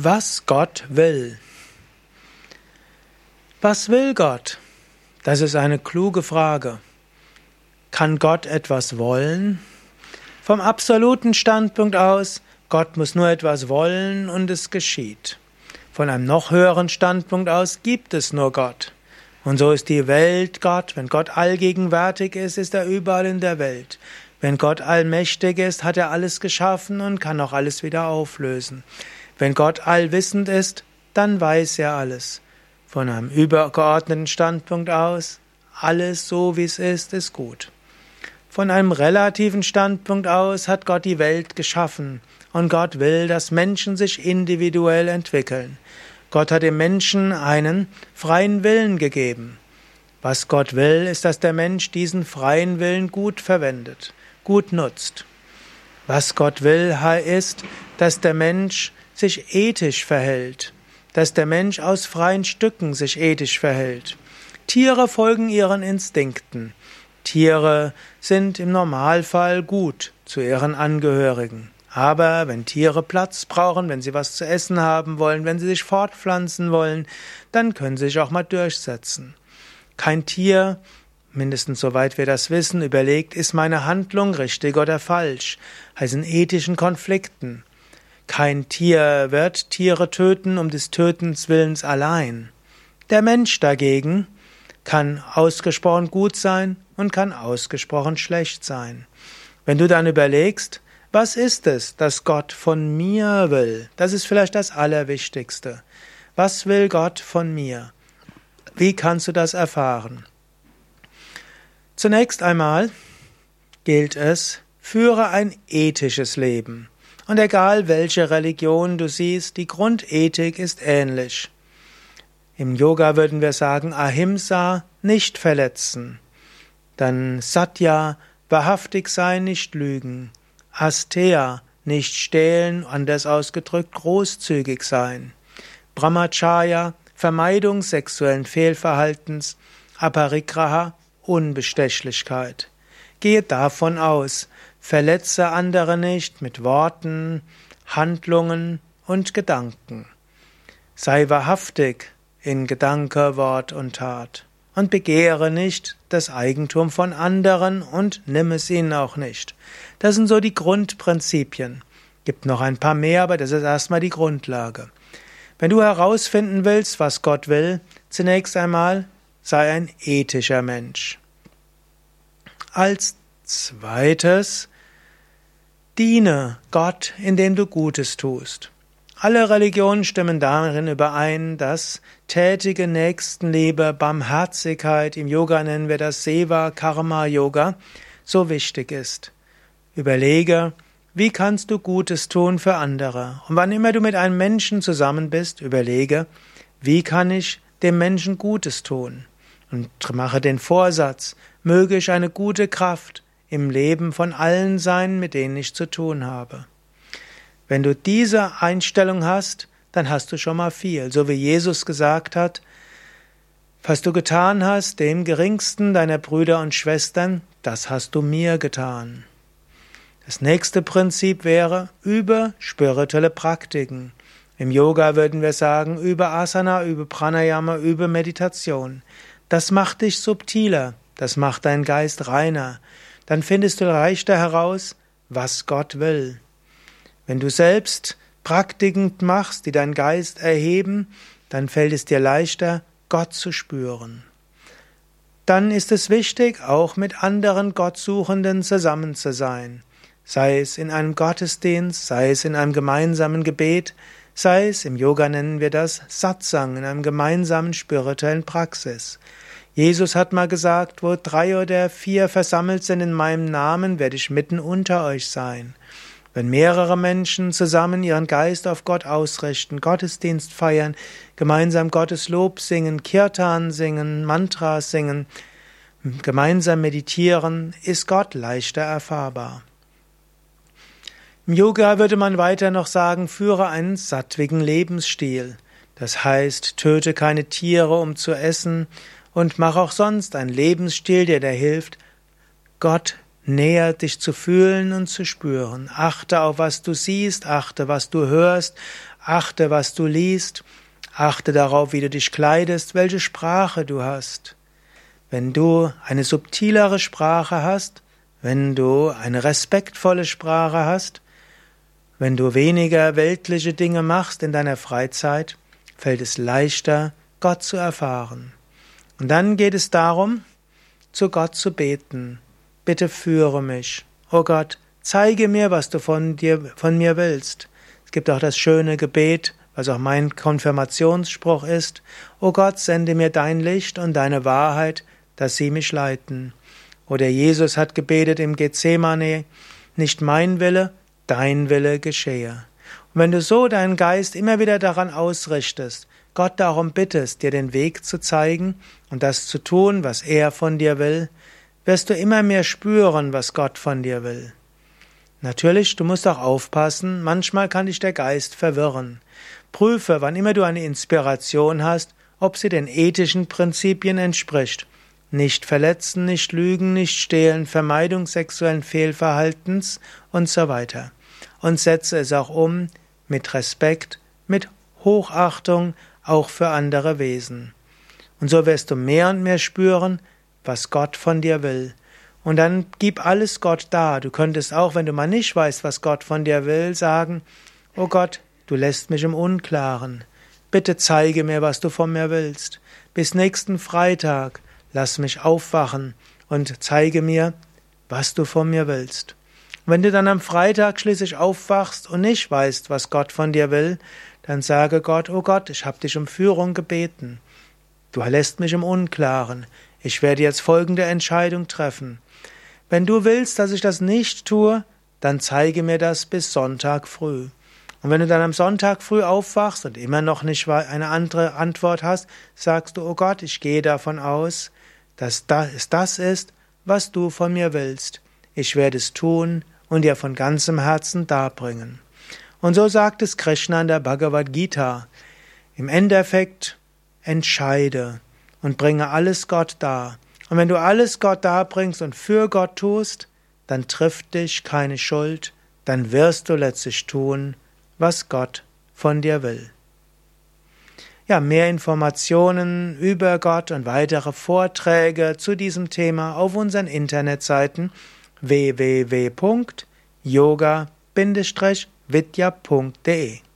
Was Gott will. Was will Gott? Das ist eine kluge Frage. Kann Gott etwas wollen? Vom absoluten Standpunkt aus, Gott muss nur etwas wollen und es geschieht. Von einem noch höheren Standpunkt aus gibt es nur Gott. Und so ist die Welt Gott. Wenn Gott allgegenwärtig ist, ist er überall in der Welt. Wenn Gott allmächtig ist, hat er alles geschaffen und kann auch alles wieder auflösen. Wenn Gott allwissend ist, dann weiß er alles. Von einem übergeordneten Standpunkt aus, alles so wie es ist, ist gut. Von einem relativen Standpunkt aus hat Gott die Welt geschaffen und Gott will, dass Menschen sich individuell entwickeln. Gott hat dem Menschen einen freien Willen gegeben. Was Gott will, ist, dass der Mensch diesen freien Willen gut verwendet, gut nutzt. Was Gott will, ist, dass der Mensch sich ethisch verhält, dass der Mensch aus freien Stücken sich ethisch verhält. Tiere folgen ihren Instinkten. Tiere sind im Normalfall gut zu ihren Angehörigen. Aber wenn Tiere Platz brauchen, wenn sie was zu essen haben wollen, wenn sie sich fortpflanzen wollen, dann können sie sich auch mal durchsetzen. Kein Tier, mindestens soweit wir das wissen, überlegt, ist meine Handlung richtig oder falsch, heißt in ethischen Konflikten. Kein Tier wird Tiere töten um des Tötens willens allein. Der Mensch dagegen kann ausgesprochen gut sein und kann ausgesprochen schlecht sein. Wenn du dann überlegst, was ist es, das Gott von mir will? Das ist vielleicht das Allerwichtigste. Was will Gott von mir? Wie kannst du das erfahren? Zunächst einmal gilt es, führe ein ethisches Leben. Und egal welche Religion du siehst, die Grundethik ist ähnlich. Im Yoga würden wir sagen Ahimsa, nicht verletzen. Dann Satya, wahrhaftig sein, nicht lügen. Asteya, nicht stehlen, anders ausgedrückt großzügig sein. Brahmacharya, Vermeidung sexuellen Fehlverhaltens. Aparigraha, Unbestechlichkeit. Gehe davon aus, Verletze andere nicht mit Worten, Handlungen und Gedanken. Sei wahrhaftig in Gedanke, Wort und Tat. Und begehre nicht das Eigentum von anderen und nimm es ihnen auch nicht. Das sind so die Grundprinzipien. Gibt noch ein paar mehr, aber das ist erstmal die Grundlage. Wenn du herausfinden willst, was Gott will, zunächst einmal sei ein ethischer Mensch. Als zweites Diene Gott, indem du Gutes tust. Alle Religionen stimmen darin überein, dass tätige Nächstenliebe, Barmherzigkeit, im Yoga nennen wir das Seva Karma Yoga, so wichtig ist. Überlege, wie kannst du Gutes tun für andere? Und wann immer du mit einem Menschen zusammen bist, überlege, wie kann ich dem Menschen Gutes tun? Und mache den Vorsatz, möge ich eine gute Kraft, im Leben von allen sein, mit denen ich zu tun habe. Wenn du diese Einstellung hast, dann hast du schon mal viel, so wie Jesus gesagt hat, was du getan hast, dem geringsten deiner Brüder und Schwestern, das hast du mir getan. Das nächste Prinzip wäre über spirituelle Praktiken. Im Yoga würden wir sagen, über Asana, über Pranayama, über Meditation. Das macht dich subtiler, das macht deinen Geist reiner dann findest du leichter heraus, was Gott will. Wenn du selbst Praktiken machst, die deinen Geist erheben, dann fällt es dir leichter, Gott zu spüren. Dann ist es wichtig, auch mit anderen Gottsuchenden zusammen zu sein, sei es in einem Gottesdienst, sei es in einem gemeinsamen Gebet, sei es, im Yoga nennen wir das Satsang, in einem gemeinsamen spirituellen Praxis. Jesus hat mal gesagt, wo drei oder vier versammelt sind in meinem Namen, werde ich mitten unter euch sein. Wenn mehrere Menschen zusammen ihren Geist auf Gott ausrichten, Gottesdienst feiern, gemeinsam Gottes Lob singen, Kirtan singen, Mantras singen, gemeinsam meditieren, ist Gott leichter erfahrbar. Im Yoga würde man weiter noch sagen, führe einen sattwigen Lebensstil. Das heißt, töte keine Tiere, um zu essen, und mach auch sonst einen Lebensstil, der dir hilft, Gott näher dich zu fühlen und zu spüren. Achte auf, was du siehst, achte, was du hörst, achte, was du liest, achte darauf, wie du dich kleidest, welche Sprache du hast. Wenn du eine subtilere Sprache hast, wenn du eine respektvolle Sprache hast, wenn du weniger weltliche Dinge machst in deiner Freizeit, fällt es leichter, Gott zu erfahren. Und dann geht es darum, zu Gott zu beten. Bitte führe mich. O oh Gott, zeige mir, was du von dir, von mir willst. Es gibt auch das schöne Gebet, was auch mein Konfirmationsspruch ist. O oh Gott, sende mir dein Licht und deine Wahrheit, dass sie mich leiten. Oder Jesus hat gebetet im Gethsemane, nicht mein Wille, dein Wille geschehe. Und wenn du so deinen Geist immer wieder daran ausrichtest, Gott darum bittest, dir den Weg zu zeigen und das zu tun, was er von dir will, wirst du immer mehr spüren, was Gott von dir will. Natürlich, du musst auch aufpassen, manchmal kann dich der Geist verwirren. Prüfe, wann immer du eine Inspiration hast, ob sie den ethischen Prinzipien entspricht. Nicht verletzen, nicht lügen, nicht stehlen, Vermeidung sexuellen Fehlverhaltens und so weiter und setze es auch um mit Respekt, mit Hochachtung auch für andere Wesen. Und so wirst du mehr und mehr spüren, was Gott von dir will. Und dann gib alles Gott da. Du könntest auch, wenn du mal nicht weißt, was Gott von dir will, sagen, Oh Gott, du lässt mich im Unklaren. Bitte zeige mir, was du von mir willst. Bis nächsten Freitag lass mich aufwachen und zeige mir, was du von mir willst. Wenn du dann am Freitag schließlich aufwachst und nicht weißt, was Gott von dir will, dann sage Gott, oh Gott, ich habe dich um Führung gebeten. Du lässt mich im Unklaren. Ich werde jetzt folgende Entscheidung treffen. Wenn du willst, dass ich das nicht tue, dann zeige mir das bis Sonntag früh. Und wenn du dann am Sonntag früh aufwachst und immer noch nicht eine andere Antwort hast, sagst du, oh Gott, ich gehe davon aus, dass das das ist, was du von mir willst. Ich werde es tun und dir von ganzem Herzen darbringen. Und so sagt es Krishna in der Bhagavad Gita. Im Endeffekt entscheide und bringe alles Gott dar. Und wenn du alles Gott darbringst und für Gott tust, dann trifft dich keine Schuld, dann wirst du letztlich tun, was Gott von dir will. Ja, mehr Informationen über Gott und weitere Vorträge zu diesem Thema auf unseren Internetseiten www.yoga-vidya.de